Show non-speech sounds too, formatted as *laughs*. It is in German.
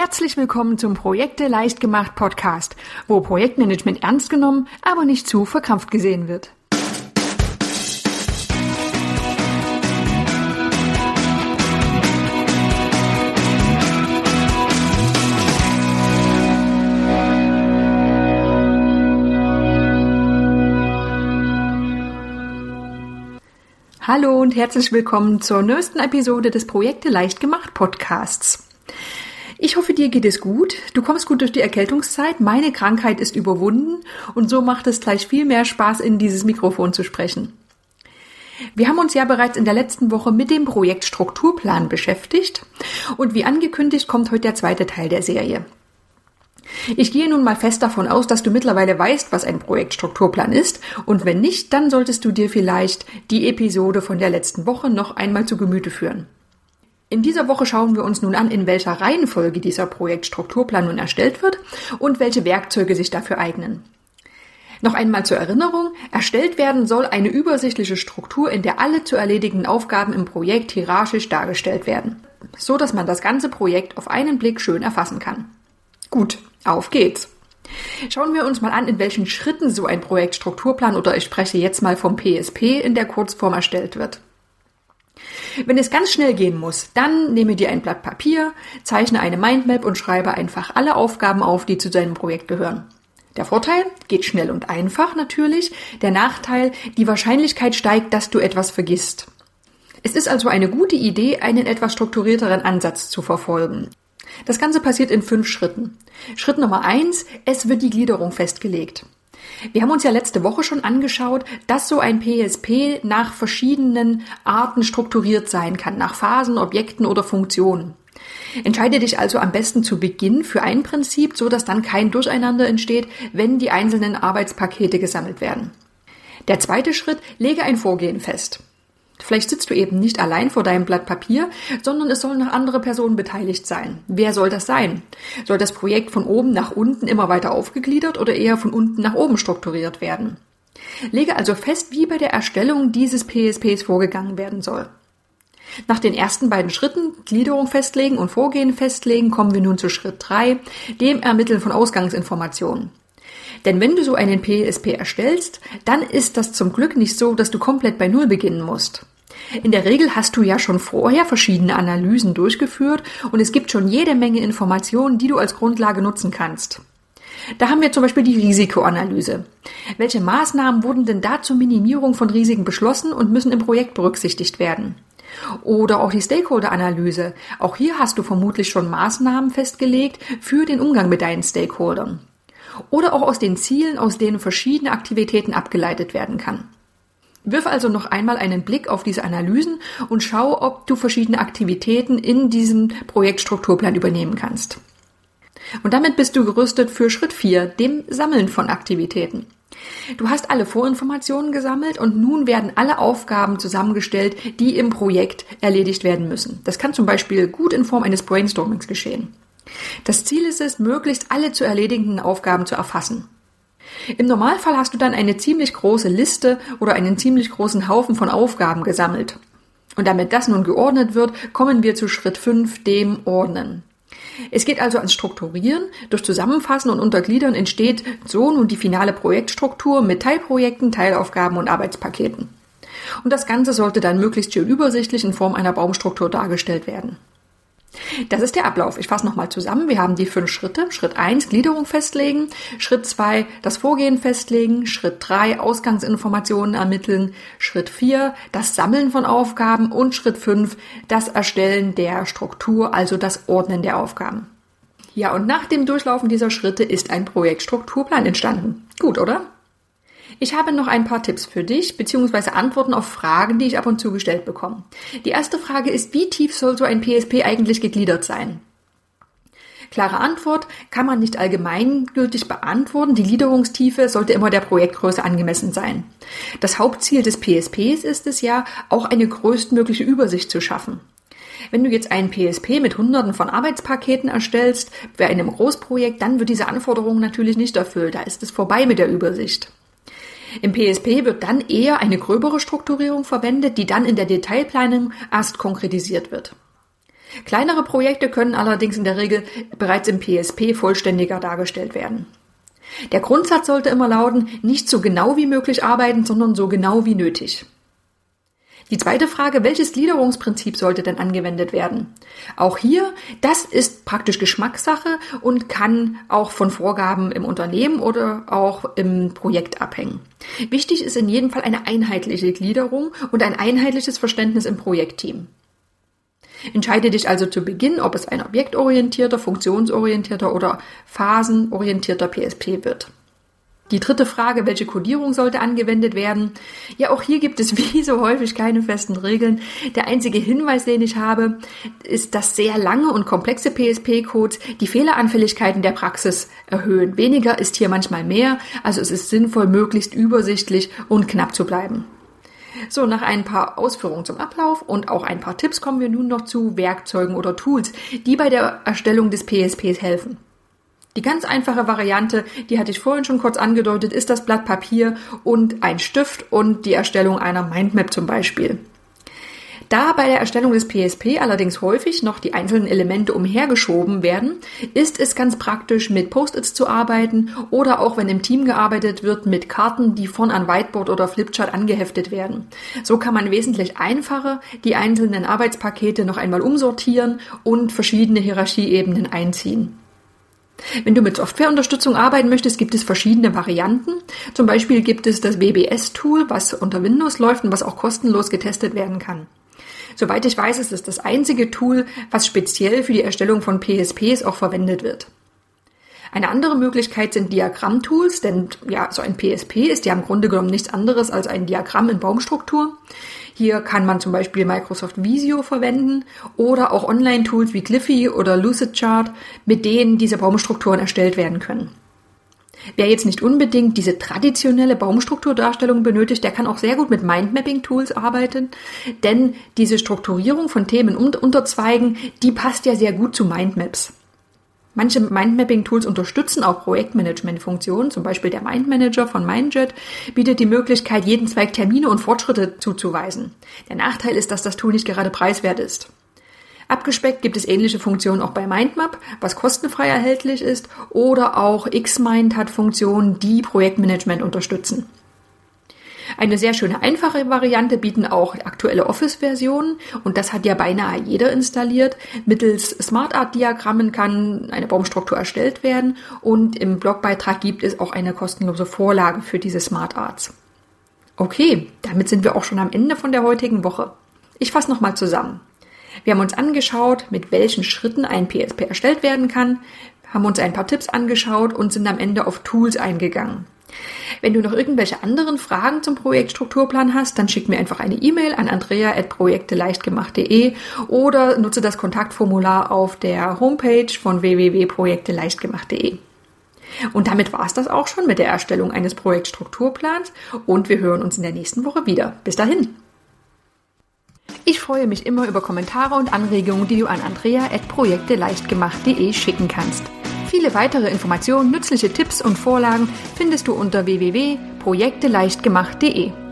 Herzlich willkommen zum Projekte leicht gemacht Podcast, wo Projektmanagement ernst genommen, aber nicht zu verkrampft gesehen wird. Hallo und herzlich willkommen zur neuesten Episode des Projekte leicht gemacht Podcasts. Ich hoffe, dir geht es gut. Du kommst gut durch die Erkältungszeit. Meine Krankheit ist überwunden und so macht es gleich viel mehr Spaß, in dieses Mikrofon zu sprechen. Wir haben uns ja bereits in der letzten Woche mit dem Projekt Strukturplan beschäftigt und wie angekündigt kommt heute der zweite Teil der Serie. Ich gehe nun mal fest davon aus, dass du mittlerweile weißt, was ein Projektstrukturplan ist und wenn nicht, dann solltest du dir vielleicht die Episode von der letzten Woche noch einmal zu Gemüte führen. In dieser Woche schauen wir uns nun an, in welcher Reihenfolge dieser Projektstrukturplan nun erstellt wird und welche Werkzeuge sich dafür eignen. Noch einmal zur Erinnerung, erstellt werden soll eine übersichtliche Struktur, in der alle zu erledigenden Aufgaben im Projekt hierarchisch dargestellt werden, so dass man das ganze Projekt auf einen Blick schön erfassen kann. Gut, auf geht's. Schauen wir uns mal an, in welchen Schritten so ein Projektstrukturplan oder ich spreche jetzt mal vom PSP in der Kurzform erstellt wird. Wenn es ganz schnell gehen muss, dann nehme dir ein Blatt Papier, zeichne eine Mindmap und schreibe einfach alle Aufgaben auf, die zu deinem Projekt gehören. Der Vorteil geht schnell und einfach natürlich. Der Nachteil, die Wahrscheinlichkeit steigt, dass du etwas vergisst. Es ist also eine gute Idee, einen etwas strukturierteren Ansatz zu verfolgen. Das Ganze passiert in fünf Schritten. Schritt Nummer eins, es wird die Gliederung festgelegt. Wir haben uns ja letzte Woche schon angeschaut, dass so ein PSP nach verschiedenen Arten strukturiert sein kann, nach Phasen, Objekten oder Funktionen. Entscheide dich also am besten zu Beginn für ein Prinzip, so dass dann kein Durcheinander entsteht, wenn die einzelnen Arbeitspakete gesammelt werden. Der zweite Schritt, lege ein Vorgehen fest. Vielleicht sitzt du eben nicht allein vor deinem Blatt Papier, sondern es sollen noch andere Personen beteiligt sein. Wer soll das sein? Soll das Projekt von oben nach unten immer weiter aufgegliedert oder eher von unten nach oben strukturiert werden? Lege also fest, wie bei der Erstellung dieses PSPs vorgegangen werden soll. Nach den ersten beiden Schritten, Gliederung festlegen und Vorgehen festlegen, kommen wir nun zu Schritt drei, dem Ermitteln von Ausgangsinformationen. Denn wenn du so einen PSP erstellst, dann ist das zum Glück nicht so, dass du komplett bei Null beginnen musst. In der Regel hast du ja schon vorher verschiedene Analysen durchgeführt und es gibt schon jede Menge Informationen, die du als Grundlage nutzen kannst. Da haben wir zum Beispiel die Risikoanalyse. Welche Maßnahmen wurden denn da zur Minimierung von Risiken beschlossen und müssen im Projekt berücksichtigt werden? Oder auch die Stakeholder-Analyse. Auch hier hast du vermutlich schon Maßnahmen festgelegt für den Umgang mit deinen Stakeholdern oder auch aus den Zielen, aus denen verschiedene Aktivitäten abgeleitet werden kann. Wirf also noch einmal einen Blick auf diese Analysen und schau, ob du verschiedene Aktivitäten in diesem Projektstrukturplan übernehmen kannst. Und damit bist du gerüstet für Schritt 4, dem Sammeln von Aktivitäten. Du hast alle Vorinformationen gesammelt und nun werden alle Aufgaben zusammengestellt, die im Projekt erledigt werden müssen. Das kann zum Beispiel gut in Form eines Brainstormings geschehen. Das Ziel ist es, möglichst alle zu erledigenden Aufgaben zu erfassen. Im Normalfall hast du dann eine ziemlich große Liste oder einen ziemlich großen Haufen von Aufgaben gesammelt. Und damit das nun geordnet wird, kommen wir zu Schritt 5, dem Ordnen. Es geht also ans Strukturieren. Durch Zusammenfassen und Untergliedern entsteht so nun die finale Projektstruktur mit Teilprojekten, Teilaufgaben und Arbeitspaketen. Und das Ganze sollte dann möglichst schön übersichtlich in Form einer Baumstruktur dargestellt werden. Das ist der Ablauf. Ich fasse nochmal zusammen. Wir haben die fünf Schritte. Schritt eins Gliederung festlegen. Schritt zwei das Vorgehen festlegen. Schritt drei Ausgangsinformationen ermitteln. Schritt vier das Sammeln von Aufgaben. Und Schritt fünf das Erstellen der Struktur, also das Ordnen der Aufgaben. Ja, und nach dem Durchlaufen dieser Schritte ist ein Projektstrukturplan entstanden. Gut, oder? Ich habe noch ein paar Tipps für dich, beziehungsweise Antworten auf Fragen, die ich ab und zu gestellt bekomme. Die erste Frage ist, wie tief soll so ein PSP eigentlich gegliedert sein? Klare Antwort kann man nicht allgemeingültig beantworten. Die Gliederungstiefe sollte immer der Projektgröße angemessen sein. Das Hauptziel des PSPs ist es ja, auch eine größtmögliche Übersicht zu schaffen. Wenn du jetzt einen PSP mit hunderten von Arbeitspaketen erstellst, bei einem Großprojekt, dann wird diese Anforderung natürlich nicht erfüllt. Da ist es vorbei mit der Übersicht. Im PSP wird dann eher eine gröbere Strukturierung verwendet, die dann in der Detailplanung erst konkretisiert wird. Kleinere Projekte können allerdings in der Regel bereits im PSP vollständiger dargestellt werden. Der Grundsatz sollte immer lauten, nicht so genau wie möglich arbeiten, sondern so genau wie nötig. Die zweite Frage, welches Gliederungsprinzip sollte denn angewendet werden? Auch hier, das ist praktisch Geschmackssache und kann auch von Vorgaben im Unternehmen oder auch im Projekt abhängen. Wichtig ist in jedem Fall eine einheitliche Gliederung und ein einheitliches Verständnis im Projektteam. Entscheide dich also zu Beginn, ob es ein objektorientierter, funktionsorientierter oder phasenorientierter PSP wird. Die dritte Frage, welche Codierung sollte angewendet werden? Ja, auch hier gibt es *laughs* wie so häufig keine festen Regeln. Der einzige Hinweis, den ich habe, ist, dass sehr lange und komplexe PSP-Codes die Fehleranfälligkeiten der Praxis erhöhen. Weniger ist hier manchmal mehr, also es ist sinnvoll, möglichst übersichtlich und knapp zu bleiben. So, nach ein paar Ausführungen zum Ablauf und auch ein paar Tipps kommen wir nun noch zu Werkzeugen oder Tools, die bei der Erstellung des PSPs helfen. Die ganz einfache Variante, die hatte ich vorhin schon kurz angedeutet, ist das Blatt Papier und ein Stift und die Erstellung einer Mindmap zum Beispiel. Da bei der Erstellung des PSP allerdings häufig noch die einzelnen Elemente umhergeschoben werden, ist es ganz praktisch, mit Post-its zu arbeiten oder auch wenn im Team gearbeitet wird, mit Karten, die von an Whiteboard oder Flipchart angeheftet werden. So kann man wesentlich einfacher die einzelnen Arbeitspakete noch einmal umsortieren und verschiedene Hierarchieebenen einziehen. Wenn du mit Softwareunterstützung arbeiten möchtest, gibt es verschiedene Varianten. Zum Beispiel gibt es das WBS-Tool, was unter Windows läuft und was auch kostenlos getestet werden kann. Soweit ich weiß, ist es das einzige Tool, was speziell für die Erstellung von PSPs auch verwendet wird. Eine andere Möglichkeit sind Diagrammtools, denn ja, so ein PSP ist ja im Grunde genommen nichts anderes als ein Diagramm in Baumstruktur. Hier kann man zum Beispiel Microsoft Visio verwenden oder auch Online-Tools wie Glyphy oder Lucidchart, mit denen diese Baumstrukturen erstellt werden können. Wer jetzt nicht unbedingt diese traditionelle Baumstrukturdarstellung benötigt, der kann auch sehr gut mit Mindmapping-Tools arbeiten, denn diese Strukturierung von Themen und Unterzweigen, die passt ja sehr gut zu Mindmaps. Manche Mindmapping-Tools unterstützen auch Projektmanagement-Funktionen, zum Beispiel der Mindmanager von Mindjet bietet die Möglichkeit, jeden Zweig Termine und Fortschritte zuzuweisen. Der Nachteil ist, dass das Tool nicht gerade preiswert ist. Abgespeckt gibt es ähnliche Funktionen auch bei Mindmap, was kostenfrei erhältlich ist, oder auch Xmind hat Funktionen, die Projektmanagement unterstützen. Eine sehr schöne einfache Variante bieten auch aktuelle Office-Versionen und das hat ja beinahe jeder installiert. Mittels Smart Art Diagrammen kann eine Baumstruktur erstellt werden und im Blogbeitrag gibt es auch eine kostenlose Vorlage für diese Smart. Okay, damit sind wir auch schon am Ende von der heutigen Woche. Ich fasse nochmal zusammen. Wir haben uns angeschaut, mit welchen Schritten ein PSP erstellt werden kann, haben uns ein paar Tipps angeschaut und sind am Ende auf Tools eingegangen. Wenn du noch irgendwelche anderen Fragen zum Projektstrukturplan hast, dann schick mir einfach eine E-Mail an andrea.projekteleichtgemacht.de oder nutze das Kontaktformular auf der Homepage von www.projekteleichtgemacht.de. Und damit war es das auch schon mit der Erstellung eines Projektstrukturplans und wir hören uns in der nächsten Woche wieder. Bis dahin! Ich freue mich immer über Kommentare und Anregungen, die du an andrea.projekteleichtgemacht.de schicken kannst. Viele weitere Informationen, nützliche Tipps und Vorlagen findest du unter www.projekteleichtgemacht.de.